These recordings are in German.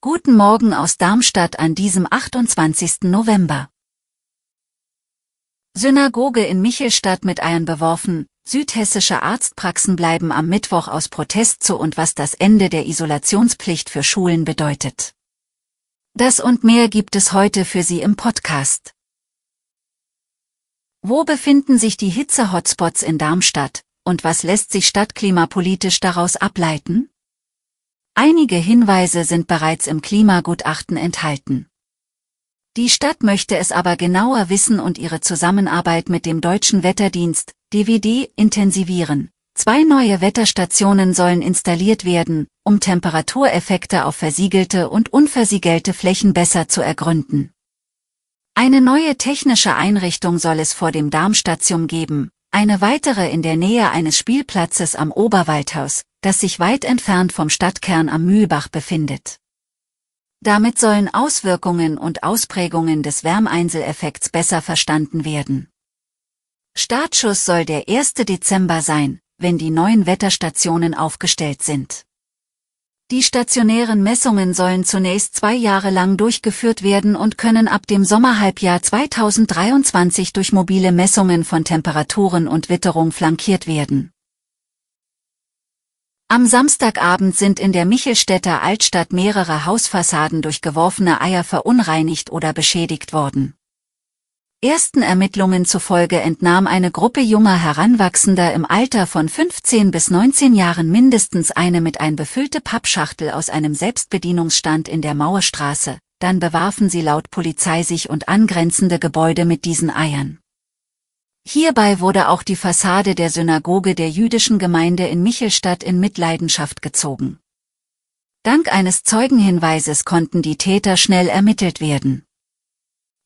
Guten Morgen aus Darmstadt an diesem 28. November. Synagoge in Michelstadt mit Eiern beworfen, südhessische Arztpraxen bleiben am Mittwoch aus Protest zu und was das Ende der Isolationspflicht für Schulen bedeutet. Das und mehr gibt es heute für Sie im Podcast. Wo befinden sich die Hitze-Hotspots in Darmstadt und was lässt sich stadtklimapolitisch daraus ableiten? Einige Hinweise sind bereits im Klimagutachten enthalten. Die Stadt möchte es aber genauer wissen und ihre Zusammenarbeit mit dem Deutschen Wetterdienst, DWD, intensivieren. Zwei neue Wetterstationen sollen installiert werden, um Temperatureffekte auf versiegelte und unversiegelte Flächen besser zu ergründen. Eine neue technische Einrichtung soll es vor dem Darmstadium geben, eine weitere in der Nähe eines Spielplatzes am Oberwaldhaus, das sich weit entfernt vom Stadtkern am Mühlbach befindet. Damit sollen Auswirkungen und Ausprägungen des Wärmeinseleffekts besser verstanden werden. Startschuss soll der 1. Dezember sein, wenn die neuen Wetterstationen aufgestellt sind. Die stationären Messungen sollen zunächst zwei Jahre lang durchgeführt werden und können ab dem Sommerhalbjahr 2023 durch mobile Messungen von Temperaturen und Witterung flankiert werden. Am Samstagabend sind in der Michelstädter Altstadt mehrere Hausfassaden durch geworfene Eier verunreinigt oder beschädigt worden. Ersten Ermittlungen zufolge entnahm eine Gruppe junger Heranwachsender im Alter von 15 bis 19 Jahren mindestens eine mit ein befüllte Pappschachtel aus einem Selbstbedienungsstand in der Mauerstraße, dann bewarfen sie laut Polizei sich und angrenzende Gebäude mit diesen Eiern. Hierbei wurde auch die Fassade der Synagoge der jüdischen Gemeinde in Michelstadt in Mitleidenschaft gezogen. Dank eines Zeugenhinweises konnten die Täter schnell ermittelt werden.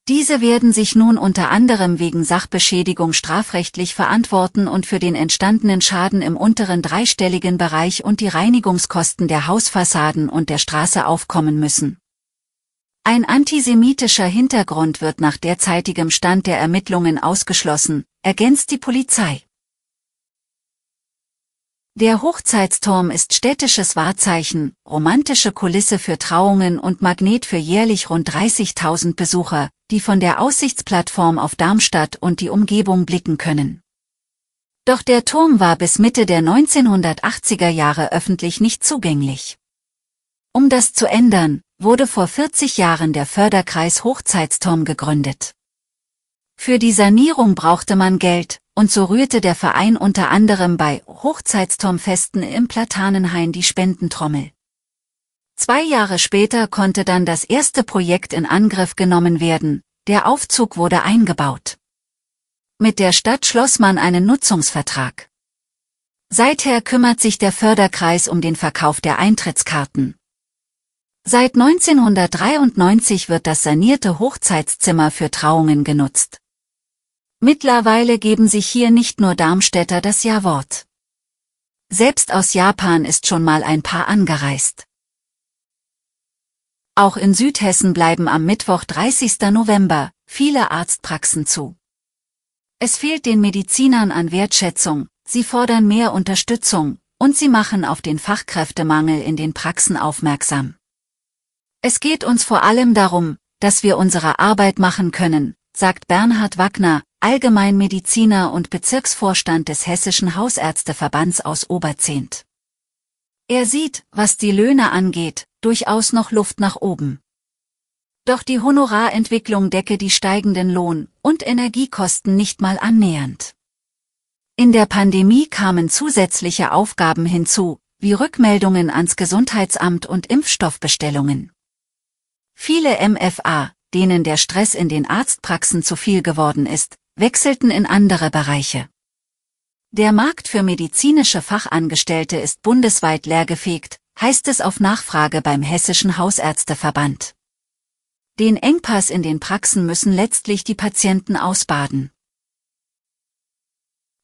Diese werden sich nun unter anderem wegen Sachbeschädigung strafrechtlich verantworten und für den entstandenen Schaden im unteren dreistelligen Bereich und die Reinigungskosten der Hausfassaden und der Straße aufkommen müssen. Ein antisemitischer Hintergrund wird nach derzeitigem Stand der Ermittlungen ausgeschlossen, ergänzt die Polizei. Der Hochzeitsturm ist städtisches Wahrzeichen, romantische Kulisse für Trauungen und Magnet für jährlich rund 30.000 Besucher, die von der Aussichtsplattform auf Darmstadt und die Umgebung blicken können. Doch der Turm war bis Mitte der 1980er Jahre öffentlich nicht zugänglich. Um das zu ändern, wurde vor 40 Jahren der Förderkreis Hochzeitsturm gegründet. Für die Sanierung brauchte man Geld, und so rührte der Verein unter anderem bei Hochzeitsturmfesten im Platanenhain die Spendentrommel. Zwei Jahre später konnte dann das erste Projekt in Angriff genommen werden, der Aufzug wurde eingebaut. Mit der Stadt schloss man einen Nutzungsvertrag. Seither kümmert sich der Förderkreis um den Verkauf der Eintrittskarten. Seit 1993 wird das sanierte Hochzeitszimmer für Trauungen genutzt. Mittlerweile geben sich hier nicht nur Darmstädter das Ja-Wort. Selbst aus Japan ist schon mal ein Paar angereist. Auch in Südhessen bleiben am Mittwoch 30. November viele Arztpraxen zu. Es fehlt den Medizinern an Wertschätzung, sie fordern mehr Unterstützung, und sie machen auf den Fachkräftemangel in den Praxen aufmerksam. Es geht uns vor allem darum, dass wir unsere Arbeit machen können, sagt Bernhard Wagner, Allgemeinmediziner und Bezirksvorstand des Hessischen Hausärzteverbands aus Oberzehnt. Er sieht, was die Löhne angeht, durchaus noch Luft nach oben. Doch die Honorarentwicklung decke die steigenden Lohn- und Energiekosten nicht mal annähernd. In der Pandemie kamen zusätzliche Aufgaben hinzu, wie Rückmeldungen ans Gesundheitsamt und Impfstoffbestellungen. Viele MFA, denen der Stress in den Arztpraxen zu viel geworden ist, wechselten in andere Bereiche. Der Markt für medizinische Fachangestellte ist bundesweit leergefegt, heißt es auf Nachfrage beim Hessischen Hausärzteverband. Den Engpass in den Praxen müssen letztlich die Patienten ausbaden.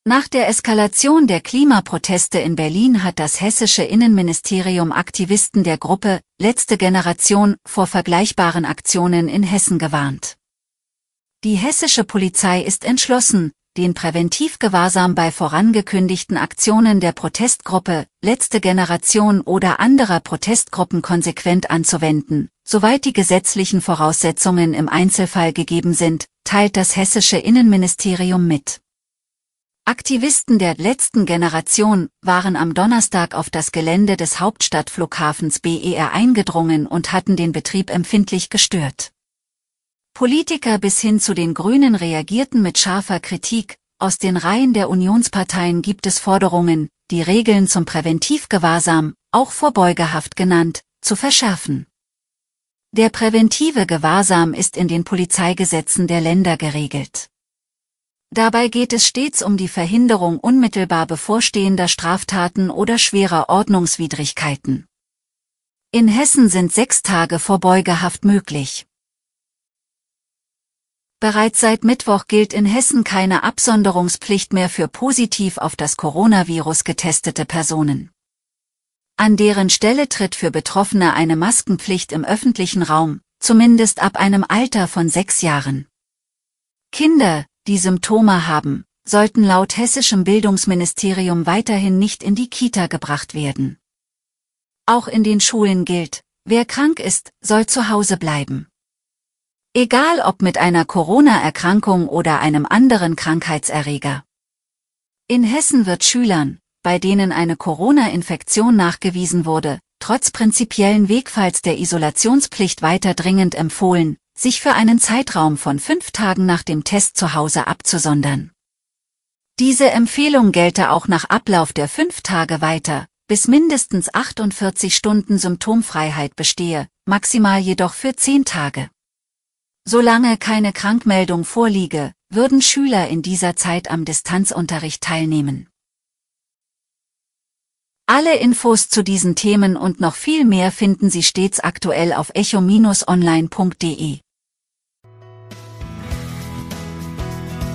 Nach der Eskalation der Klimaproteste in Berlin hat das hessische Innenministerium Aktivisten der Gruppe Letzte Generation vor vergleichbaren Aktionen in Hessen gewarnt. Die hessische Polizei ist entschlossen, den Präventivgewahrsam bei vorangekündigten Aktionen der Protestgruppe Letzte Generation oder anderer Protestgruppen konsequent anzuwenden, soweit die gesetzlichen Voraussetzungen im Einzelfall gegeben sind, teilt das hessische Innenministerium mit. Aktivisten der letzten Generation waren am Donnerstag auf das Gelände des Hauptstadtflughafens BER eingedrungen und hatten den Betrieb empfindlich gestört. Politiker bis hin zu den Grünen reagierten mit scharfer Kritik, aus den Reihen der Unionsparteien gibt es Forderungen, die Regeln zum Präventivgewahrsam, auch Vorbeugehaft genannt, zu verschärfen. Der präventive Gewahrsam ist in den Polizeigesetzen der Länder geregelt. Dabei geht es stets um die Verhinderung unmittelbar bevorstehender Straftaten oder schwerer Ordnungswidrigkeiten. In Hessen sind sechs Tage Vorbeugehaft möglich. Bereits seit Mittwoch gilt in Hessen keine Absonderungspflicht mehr für positiv auf das Coronavirus getestete Personen. An deren Stelle tritt für Betroffene eine Maskenpflicht im öffentlichen Raum, zumindest ab einem Alter von sechs Jahren. Kinder, die Symptome haben, sollten laut hessischem Bildungsministerium weiterhin nicht in die Kita gebracht werden. Auch in den Schulen gilt, wer krank ist, soll zu Hause bleiben. Egal ob mit einer Corona-Erkrankung oder einem anderen Krankheitserreger. In Hessen wird Schülern, bei denen eine Corona-Infektion nachgewiesen wurde, trotz prinzipiellen Wegfalls der Isolationspflicht weiter dringend empfohlen, sich für einen Zeitraum von fünf Tagen nach dem Test zu Hause abzusondern. Diese Empfehlung gelte auch nach Ablauf der fünf Tage weiter, bis mindestens 48 Stunden Symptomfreiheit bestehe, maximal jedoch für zehn Tage. Solange keine Krankmeldung vorliege, würden Schüler in dieser Zeit am Distanzunterricht teilnehmen. Alle Infos zu diesen Themen und noch viel mehr finden Sie stets aktuell auf echo-online.de.